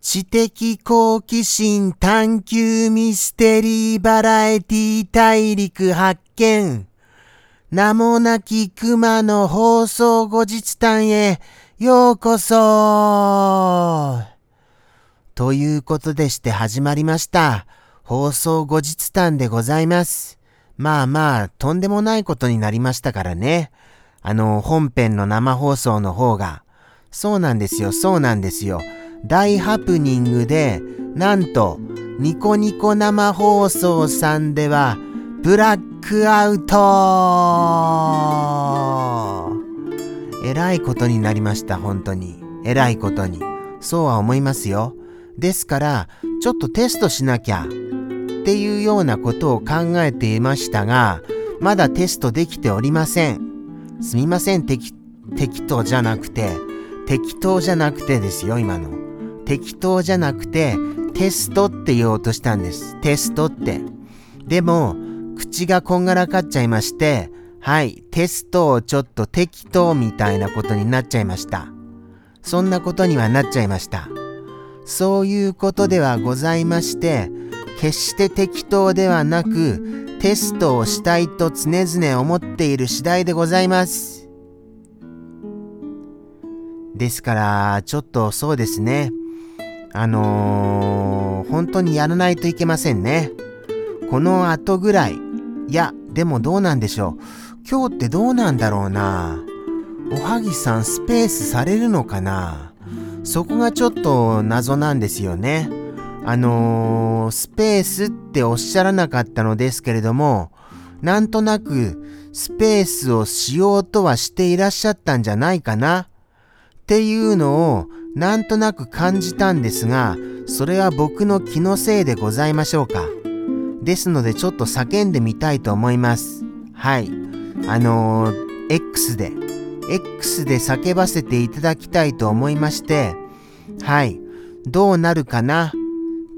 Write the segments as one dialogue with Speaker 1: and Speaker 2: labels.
Speaker 1: 知的好奇心探求ミステリーバラエティ大陸発見。名もなき熊の放送後日談へようこそということでして始まりました。放送後日談でございます。まあまあ、とんでもないことになりましたからね。あの、本編の生放送の方が。そうなんですよ、そうなんですよ。大ハプニングで、なんと、ニコニコ生放送さんでは、ブラックアウトえらいことになりました、本当に。えらいことに。そうは思いますよ。ですから、ちょっとテストしなきゃ。っていうようなことを考えていましたが、まだテストできておりません。すみません、適当じゃなくて、適当じゃなくてですよ、今の。適当じゃなくて、テストって言おうとしたんです。テストって。でも、口がこんがらかっちゃいまして、はい、テストをちょっと適当みたいなことになっちゃいました。そんなことにはなっちゃいました。そういうことではございまして、決して適当ではなく、テストをしたいと常々思っている次第でございます。ですから、ちょっとそうですね。あのー、本当にやらないといけませんね。この後ぐらい。いや、でもどうなんでしょう。今日ってどうなんだろうな。おはぎさんスペースされるのかなそこがちょっと謎なんですよね。あのー、スペースっておっしゃらなかったのですけれども、なんとなくスペースをしようとはしていらっしゃったんじゃないかなっていうのをなんとなく感じたんですが、それは僕の気のせいでございましょうか。ですのでちょっと叫んでみたいと思います。はい。あのー、X で、X で叫ばせていただきたいと思いまして、はい。どうなるかな？っ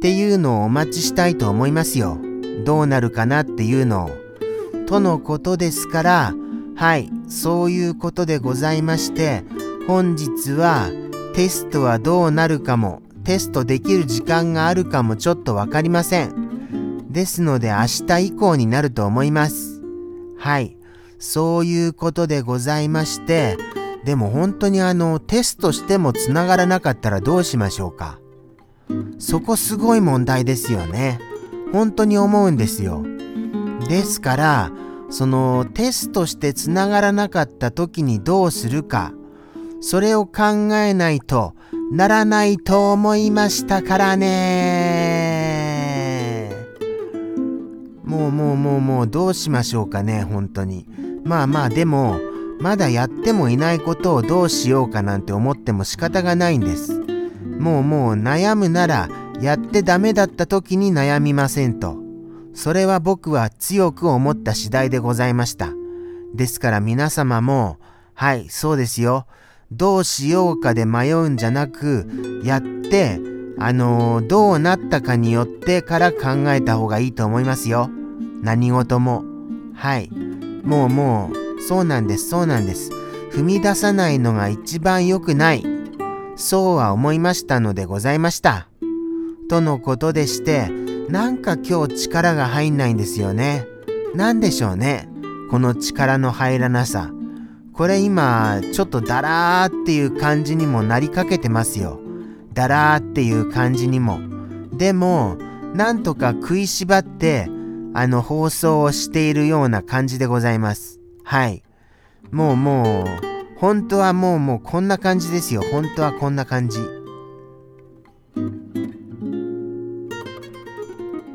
Speaker 1: ていうのをお待ちしたいと思いますよ。どうなるかなっていうのを。とのことですから、はい。そういうことでございまして、本日はテストはどうなるかも、テストできる時間があるかもちょっとわかりません。ですので明日以降になると思います。はい。そういうことでございまして、でも本当にあの、テストしてもつながらなかったらどうしましょうか。そこすごい問題ですよね。本当に思うんですよ。ですから、そのテストしてつながらなかった時にどうするか。それを考えないとならないと思いましたからね。もうもうもうもうどうしましょうかね、本当に。まあまあでも、まだやってもいないことをどうしようかなんて思っても仕方がないんです。もうもう悩むならやってダメだった時に悩みませんと。それは僕は強く思った次第でございました。ですから皆様も、はい、そうですよ。どうしようかで迷うんじゃなく、やって、あのー、どうなったかによってから考えた方がいいと思いますよ。何事も。はい。もうもう、そうなんです、そうなんです。踏み出さないのが一番良くない。そうは思いましたのでございました。とのことでして、なんか今日力が入んないんですよね。なんでしょうね。この力の入らなさ。これ今、ちょっとダラーっていう感じにもなりかけてますよ。ダラーっていう感じにも。でも、なんとか食いしばって、あの放送をしているような感じでございます。はい。もうもう、本当はもうもうこんな感じですよ。本当はこんな感じ。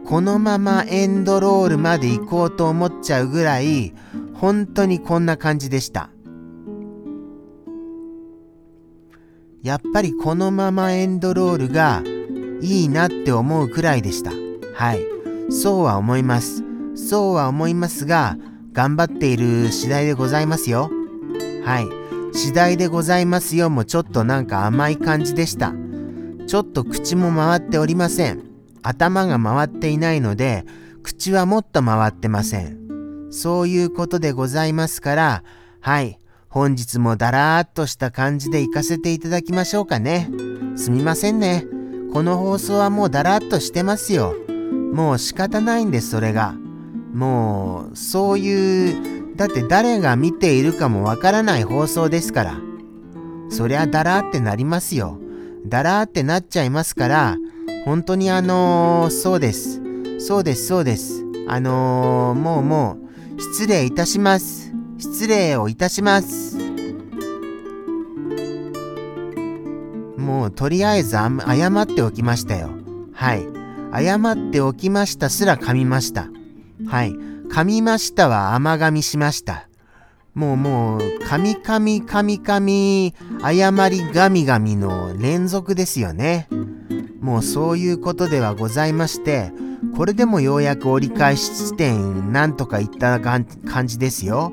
Speaker 1: このままエンドロールまで行こうと思っちゃうぐらい、本当にこんな感じでした。やっぱりこのままエンドロールがいいなって思うくらいでした。はい。そうは思います。そうは思いますが、頑張っている次第でございますよ。はい。次第でございますよもちょっとなんか甘い感じでした。ちょっと口も回っておりません。頭が回っていないので、口はもっと回ってません。そういうことでございますから、はい。本日もだらーっとした感じで行かせていただきましょうかね。すみませんね。この放送はもうだらっとしてますよ。もう仕方ないんです、それが。もう、そういう、だって誰が見ているかもわからない放送ですから。そりゃだらってなりますよ。だらーってなっちゃいますから、本当にあのー、そうです。そうです、そうです。あのー、もうもう、失礼いたします。失礼をいたします。もうとりあえず謝っておきましたよ。はい。謝っておきましたすら噛みました。はい。噛みましたは甘噛みしました。もうもう、噛み噛み噛み噛み、謝りガミガミの連続ですよね。もうそういうことではございまして、これでもようやく折り返し地点なんとかいった感じですよ。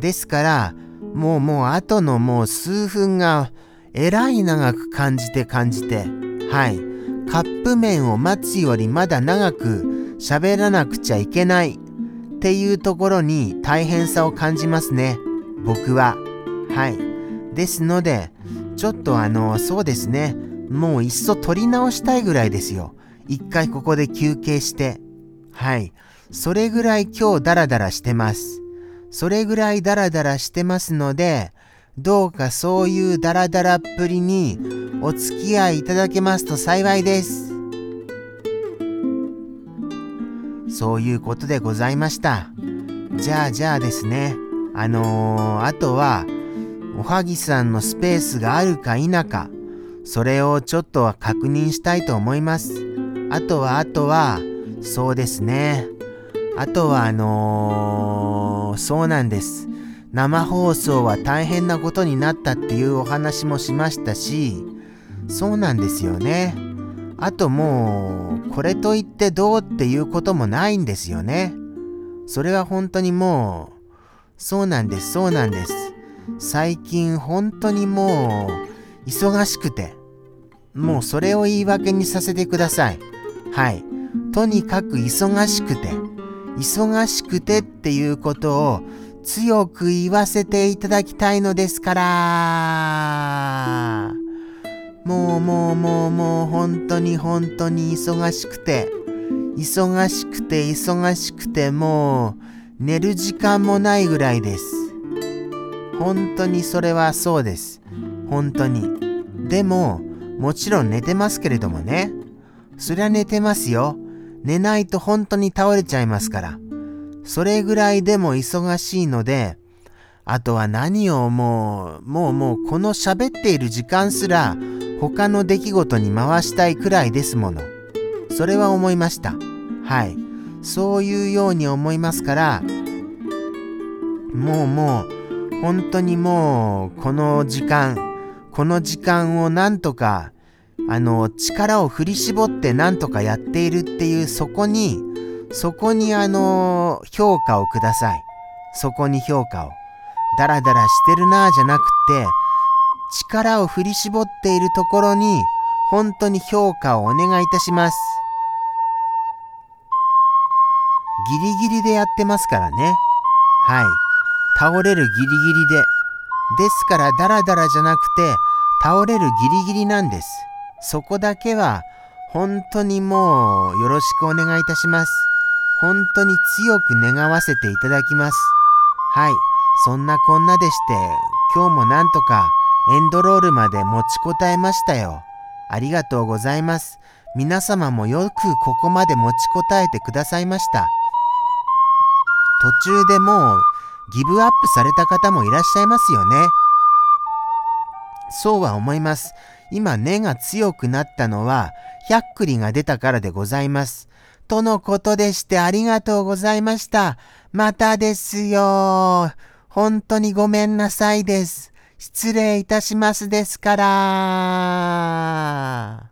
Speaker 1: ですから、もうもう後のもう数分がえらい長く感じて感じて、はい。カップ麺を待つよりまだ長く喋らなくちゃいけないっていうところに大変さを感じますね。僕は。はい。ですので、ちょっとあの、そうですね。もういっそ取り直したいぐらいですよ。一回ここで休憩して。はい。それぐらい今日ダラダラしてます。それぐらいダラダラしてますので、どうかそういうダラダラっぷりにお付き合いいただけますと幸いです。そういうことでございました。じゃあじゃあですね。あのー、あとは、おはぎさんのスペースがあるか否か、それをちょっとは確認したいと思います。あとは、あとは、そうですね。あとは、あのー、そうなんです。生放送は大変なことになったっていうお話もしましたし、そうなんですよね。あともう、これといってどうっていうこともないんですよね。それは本当にもう、そうなんです、そうなんです。最近本当にもう、忙しくて、もうそれを言い訳にさせてください。はい。とにかく忙しくて、忙しくてっていうことを強く言わせていただきたいのですから。もうもうもうもう本当に本当に忙しくて、忙しくて忙しくてもう寝る時間もないぐらいです。本当にそれはそうです。本当に。でも、もちろん寝てますけれどもね。そりゃ寝てますよ。寝ないと本当に倒れちゃいますから。それぐらいでも忙しいので、あとは何をもう、もうもうこの喋っている時間すら他の出来事に回したいくらいですもの。それは思いました。はい。そういうように思いますから、もうもう、本当にもう、この時間、この時間をなんとか、あの、力を振り絞ってなんとかやっているっていう、そこに、そこにあの、評価をください。そこに評価を。ダラダラしてるなぁじゃなくて、力を振り絞っているところに、本当に評価をお願いいたします。ギリギリでやってますからね。はい。倒れるギリギリで。ですからダラダラじゃなくて、倒れるギリギリなんです。そこだけは、本当にもうよろしくお願いいたします。本当に強く願わせていただきます。はい。そんなこんなでして、今日もなんとかエンドロールまで持ちこたえましたよ。ありがとうございます。皆様もよくここまで持ちこたえてくださいました。途中でもうギブアップされた方もいらっしゃいますよね。そうは思います。今根が強くなったのは、百栗が出たからでございます。とのことでしてありがとうございました。またですよ。本当にごめんなさいです。失礼いたしますですから。